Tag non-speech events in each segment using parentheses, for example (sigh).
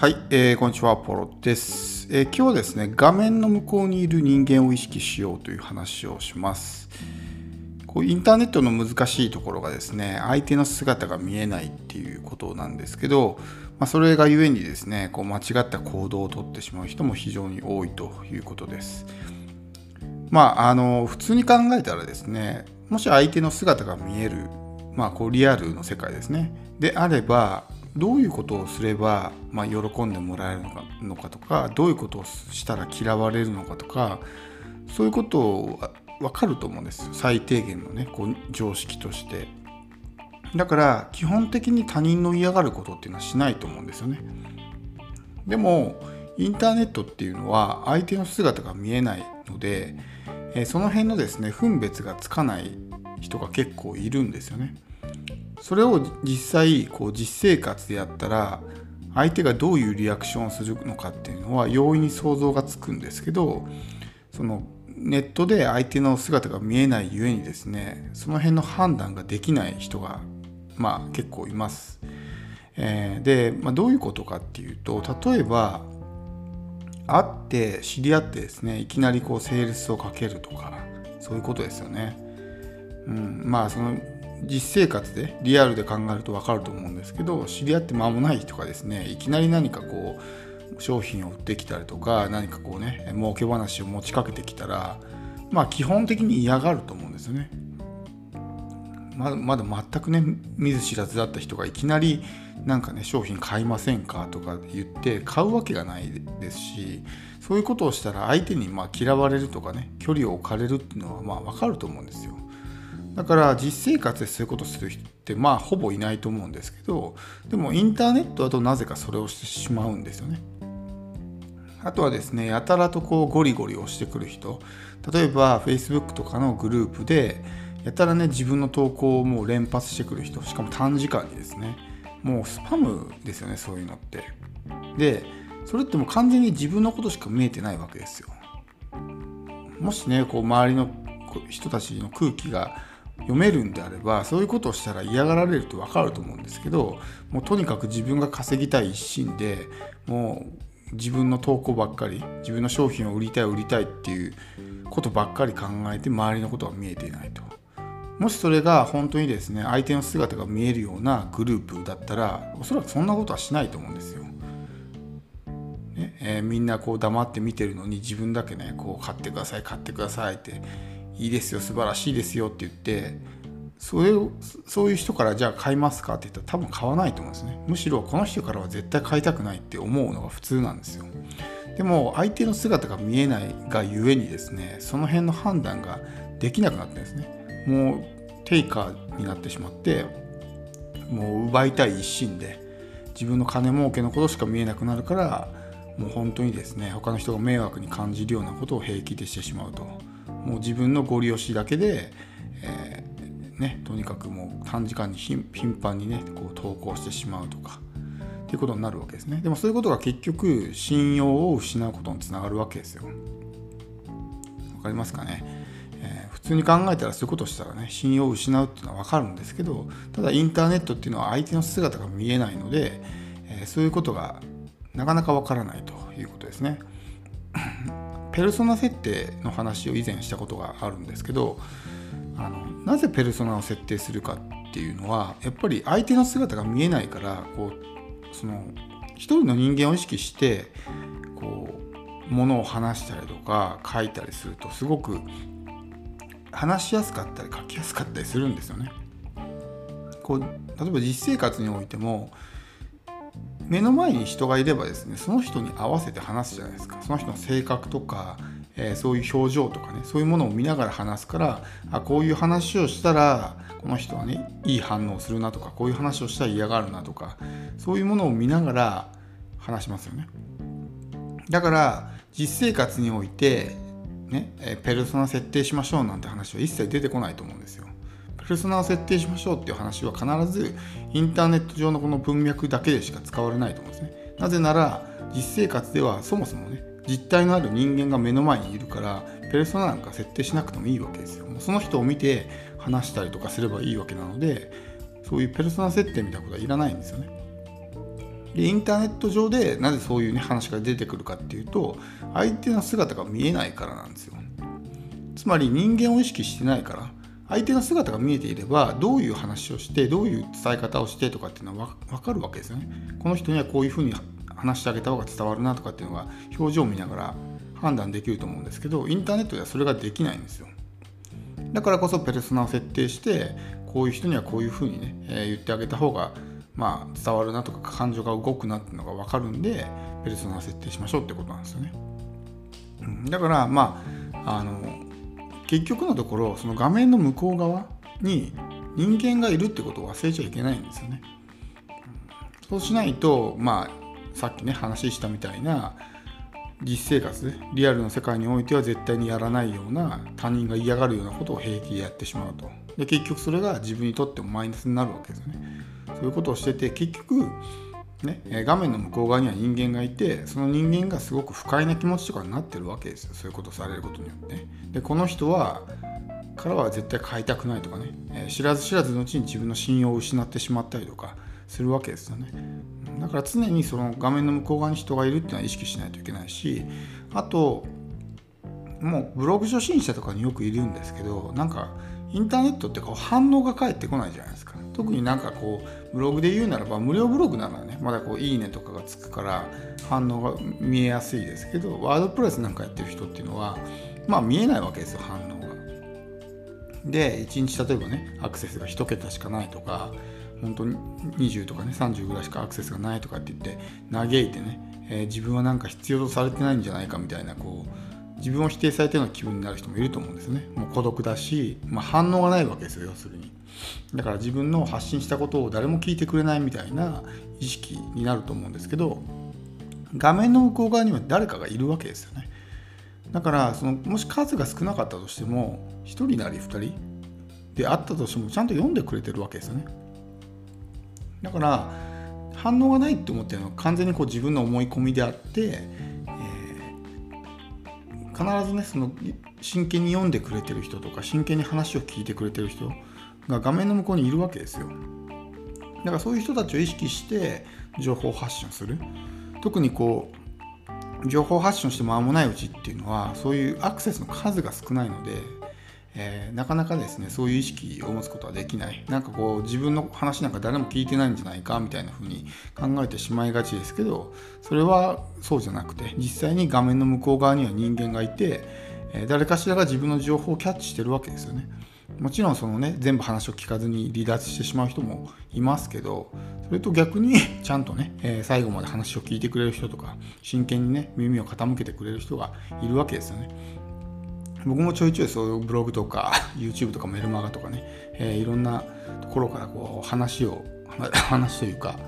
はい、えー、こんにちは、ポロです、えー、今日はですね、画面の向こうにいる人間を意識しようという話をします。こうインターネットの難しいところがですね、相手の姿が見えないっていうことなんですけど、まあ、それがゆえにですね、こう間違った行動をとってしまう人も非常に多いということです。まあ、あの普通に考えたらですね、もし相手の姿が見える、まあ、こうリアルの世界ですね、であれば、どういうことをすれば、まあ、喜んでもらえるのかのかとかどういうことをしたら嫌われるのかとかそういうことを分かると思うんです。最低限のねこう常識として。だから基本的に他人の嫌がることっていうのはしないと思うんですよね。でもインターネットっていうのは相手の姿が見えないのでその辺のですね分別がつかない人が結構いるんですよね。それを実際こう実生活でやったら相手がどういうリアクションをするのかっていうのは容易に想像がつくんですけどそのネットで相手の姿が見えないゆえにですねその辺の判断ができない人がまあ結構います。えー、で、まあ、どういうことかっていうと例えば会って知り合ってですねいきなりこうセールスをかけるとかそういうことですよね。うん、まあその実生活でリアルで考えると分かると思うんですけど知り合って間もない人がですねいきなり何かこう商品を売ってきたりとか何かこうね儲け話を持ちかけてきたらまあ基本的に嫌がると思うんですよね。まだまだ全くね見ず知らずだった人がいきなりなんかね商品買いませんかとか言って買うわけがないですしそういうことをしたら相手にま嫌われるとかね距離を置かれるっていうのはまあ分かると思うんですよ。だから実生活でそういうことする人ってまあほぼいないと思うんですけどでもインターネットだとなぜかそれをしてしまうんですよね。あとはですねやたらとこうゴリゴリ押してくる人。例えば Facebook とかのグループでやたらね自分の投稿をもう連発してくる人。しかも短時間にですね。もうスパムですよねそういうのって。でそれってもう完全に自分のことしか見えてないわけですよ。もしねこう周りの人たちの空気が読めるんであればそういうことをしたら嫌がられるって分かると思うんですけどもうとにかく自分が稼ぎたい一心でもう自分の投稿ばっかり自分の商品を売りたい売りたいっていうことばっかり考えて周りのことが見えていないともしそれが本当にですね相手の姿が見えるようなグループだったらおそらくそんなことはしないと思うんですよ。ねえー、みんなこう黙って見てるのに自分だけねこう買ってください買ってくださいっていいですよ素晴らしいですよって言ってそれをそういう人からじゃあ買いますかって言ったら多分買わないと思うんですね。むしろこの人からは絶対買いたくないって思うのが普通なんですよ。でも相手の姿が見えないがゆえにですねその辺の判断ができなくなってんですね。もうテイカーになってしまってもう奪いたい一心で自分の金儲けのことしか見えなくなるからもう本当にですね他の人が迷惑に感じるようなことを平気でしてしまうと。もう自分のご利用しだけで、えー、ね、とにかくもう短時間に頻繁にねこう投稿してしまうとかっていうことになるわけですね。でもそういうことが結局信用を失うことにつながるわけですよ。わかりますかね、えー、普通に考えたらそういうことしたらね信用を失うっていうのは分かるんですけどただインターネットっていうのは相手の姿が見えないので、えー、そういうことがなかなかわからないということですね。ペルソナ設定の話を以前したことがあるんですけどあのなぜペルソナを設定するかっていうのはやっぱり相手の姿が見えないからこうその一人の人間を意識してこうものを話したりとか書いたりするとすごく話しやすかったり書きやすかったりするんですよね。こう例えば実生活においても目の前に人がいればですねその人に合わせて話すじゃないですかその人の性格とか、えー、そういう表情とかねそういうものを見ながら話すからあこういう話をしたらこの人はねいい反応するなとかこういう話をしたら嫌がるなとかそういうものを見ながら話しますよねだから実生活においてね、ペルソナ設定しましょうなんて話は一切出てこないと思うんですよ。ペルソナを設定しましょうっていう話は必ずインターネット上のこの文脈だけでしか使われないと思うんですね。なぜなら実生活ではそもそもね実体のある人間が目の前にいるからペルソナなんか設定しなくてもいいわけですよ。その人を見て話したりとかすればいいわけなのでそういうペルソナ設定みたいなことはいらないんですよね。でインターネット上でなぜそういう、ね、話が出てくるかっていうと相手の姿が見えないからなんですよつまり人間を意識してないから相手の姿が見えていればどういう話をしてどういう伝え方をしてとかっていうのは分かるわけですよね。この人にはこういうふうに話してあげた方が伝わるなとかっていうのが表情を見ながら判断できると思うんですけどインターネットではそれができないんですよ。だからこそペルソナを設定してこういう人にはこういうふうにね、えー、言ってあげた方がまあ伝わるなとか感情が動くなっていうのが分かるんでペルソナを設定しましょうってことなんですよね、だからまああの結局のところその画面の向こう側に人間がいるってことを忘れちゃいけないんですよね。そうしないとまあさっきね話したみたいな実生活リアルの世界においては絶対にやらないような他人が嫌がるようなことを平気でやってしまうと。で結局それが自分にとってもマイナスになるわけですよね。そういうことをしてて結局ね、画面の向こう側には人間がいてその人間がすごく不快な気持ちとかになってるわけですよ。そういうことをされることによって。でこの人はからは絶対買いたくないとかね、え知らず知らずのうちに自分の信用を失ってしまったりとかするわけですよね。だから常にその画面の向こう側に人がいるっていうのは意識しないといけないしあともうブログ初心者とかによくいるんですけどなんかインターネットってこう反応が返ってこないじゃないですか。特になんかこうブログで言うならば無料ブログならねまだこういいねとかがつくから反応が見えやすいですけどワードプレスなんかやってる人っていうのはまあ見えないわけですよ反応が。で1日例えばねアクセスが1桁しかないとか本当に20とかね30ぐらいしかアクセスがないとかって言って嘆いてね、えー、自分はなんか必要とされてないんじゃないかみたいなこう自分を否定されてるような気分になる人もいると思うんですね。もう孤独だし、まあ、反応がないわけですよ要するに。だから自分の発信したことを誰も聞いてくれないみたいな意識になると思うんですけど画面の向こう側には誰かがいるわけですよね。だからそのもし数が少なかったとしても1人なり2人であったとしてもちゃんと読んでくれてるわけですよね。だから反応がないって思ってるのは完全にこう自分の思い込みであって、必ずねその真剣に読んでくれてる人とか真剣に話を聞いてくれてる人が画面の向こうにいるわけですよ。だからそういう人たちを意識して情報発信する。特にこう情報発信して間もないうちっていうのはそういうアクセスの数が少ないのでえー、なかなかですねそういう意識を持つことはできない。なんかこう自分の話なんか誰も聞いてないんじゃないかみたいな風に考えてしまいがちですけどそれはそうじゃなくて実際に画面の向こう側には人間がいて、えー、誰かしらが自分の情報をキャッチしてるわけですよね。もちろんそのね全部話を聞かずに離脱してしまう人もいますけどそれと逆にちゃんとね、えー、最後まで話を聞いてくれる人とか真剣にね耳を傾けてくれる人がいるわけですよね。僕もちょいちょいそういうブログとか (laughs) YouTube とかメルマガとかね、えー、いろんなところからこう話を (laughs) 話というか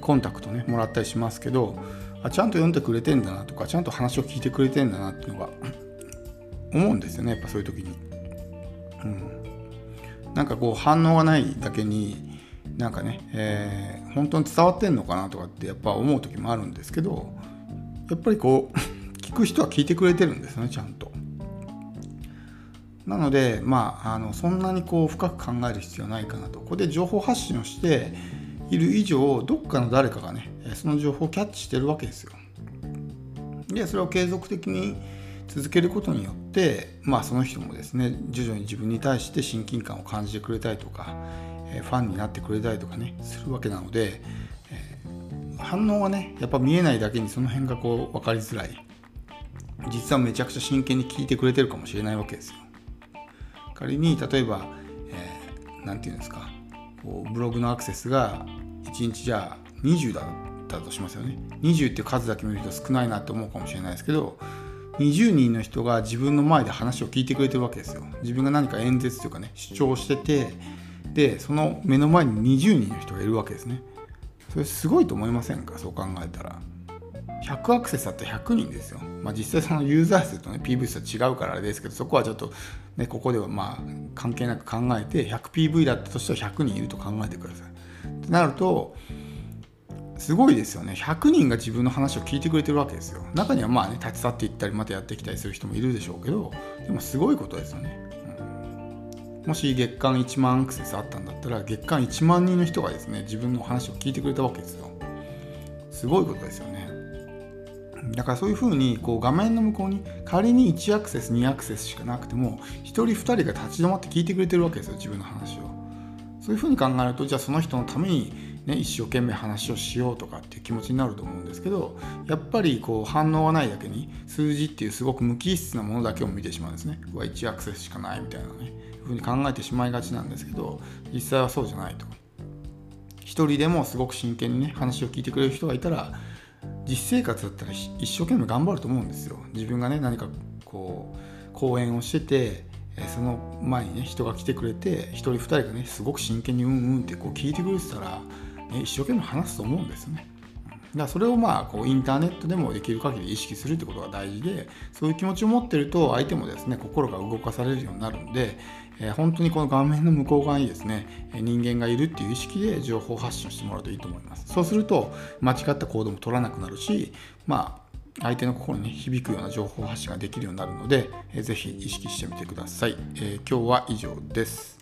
コンタクトねもらったりしますけどあちゃんと読んでくれてんだなとかちゃんと話を聞いてくれてんだなっていうのが思うんですよねやっぱそういう時に。うん、なんかこう反応がないだけになんかね、えー、本当に伝わってんのかなとかってやっぱ思う時もあるんですけどやっぱりこう (laughs) 聞く人は聞いてくれてるんですねちゃんと。なので、まあ、あのそんなにこう深く考える必要ないかなとここで情報発信をしている以上どっかの誰かがねその情報をキャッチしてるわけですよ。でそれを継続的に続けることによって、まあ、その人もですね徐々に自分に対して親近感を感じてくれたりとかファンになってくれたりとかねするわけなので、反応はねやっぱ見えないだけにその辺がこう分かりづらい実はめちゃくちゃ真剣に聞いてくれてるかもしれないわけですよ。仮に例えば何、えー、て言うんですかこうブログのアクセスが1日じゃあ20だったとしますよね。20って数だけ見ると少ないなって思うかもしれないですけど20人の人が自分の前で話を聞いてくれてるわけですよ。自分が何か演説というかね主張しててでその目の前に20人の人がいるわけですね。それすごいと思いませんか？そう考えたら。100アクセスだったら100人ですよ。まあ、実際そのユーザー数とね PV 数は違うからあれですけどそこはちょっとねここではまあ関係なく考えて 100PV だったとしては100人いると考えてください。ってなるとすごいですよね。100人が自分の話を聞いてくれてるわけですよ。中にはまあね立ち去っていったりまたやってきたりする人もいるでしょうけどでもすごいことですよね、もし月間1万アクセスあったんだったら月間1万人の人がですね自分の話を聞いてくれたわけですよ。すごいことですよね。だからそういうふうにこう画面の向こうに仮に1アクセス2アクセスしかなくても1人2人が立ち止まって聞いてくれてるわけですよ自分の話を。そういうふうに考えるとじゃあその人のために、ね、一生懸命話をしようとかっていう気持ちになると思うんですけどやっぱりこう反応がないだけに数字っていうすごく無機質なものだけを見てしまうんですね。うわ1アクセスしかないみたいなね。ふうに考えてしまいがちなんですけど実際はそうじゃないと。一人でもすごく真剣にね話を聞いてくれる人がいたら実生活だったら一生懸命頑張ると思うんですよ自分がね何かこう講演をしててその前にね人が来てくれて1人2人がねすごく真剣にうんうんってこう聞いてくれてたら、ね、一生懸命話すと思うんですよね。だからそれをまあこうインターネットでもできる限り意識するってことが大事でそういう気持ちを持ってると相手もですね心が動かされるようになるんで、え、本当にこの画面の向こう側にですね人間がいるっていう意識で情報発信してもらうといいと思います。そうすると間違った行動も取らなくなるしまあ相手の心に響くような情報発信ができるようになるので、えー、ぜひ意識してみてください、えー、今日は以上です。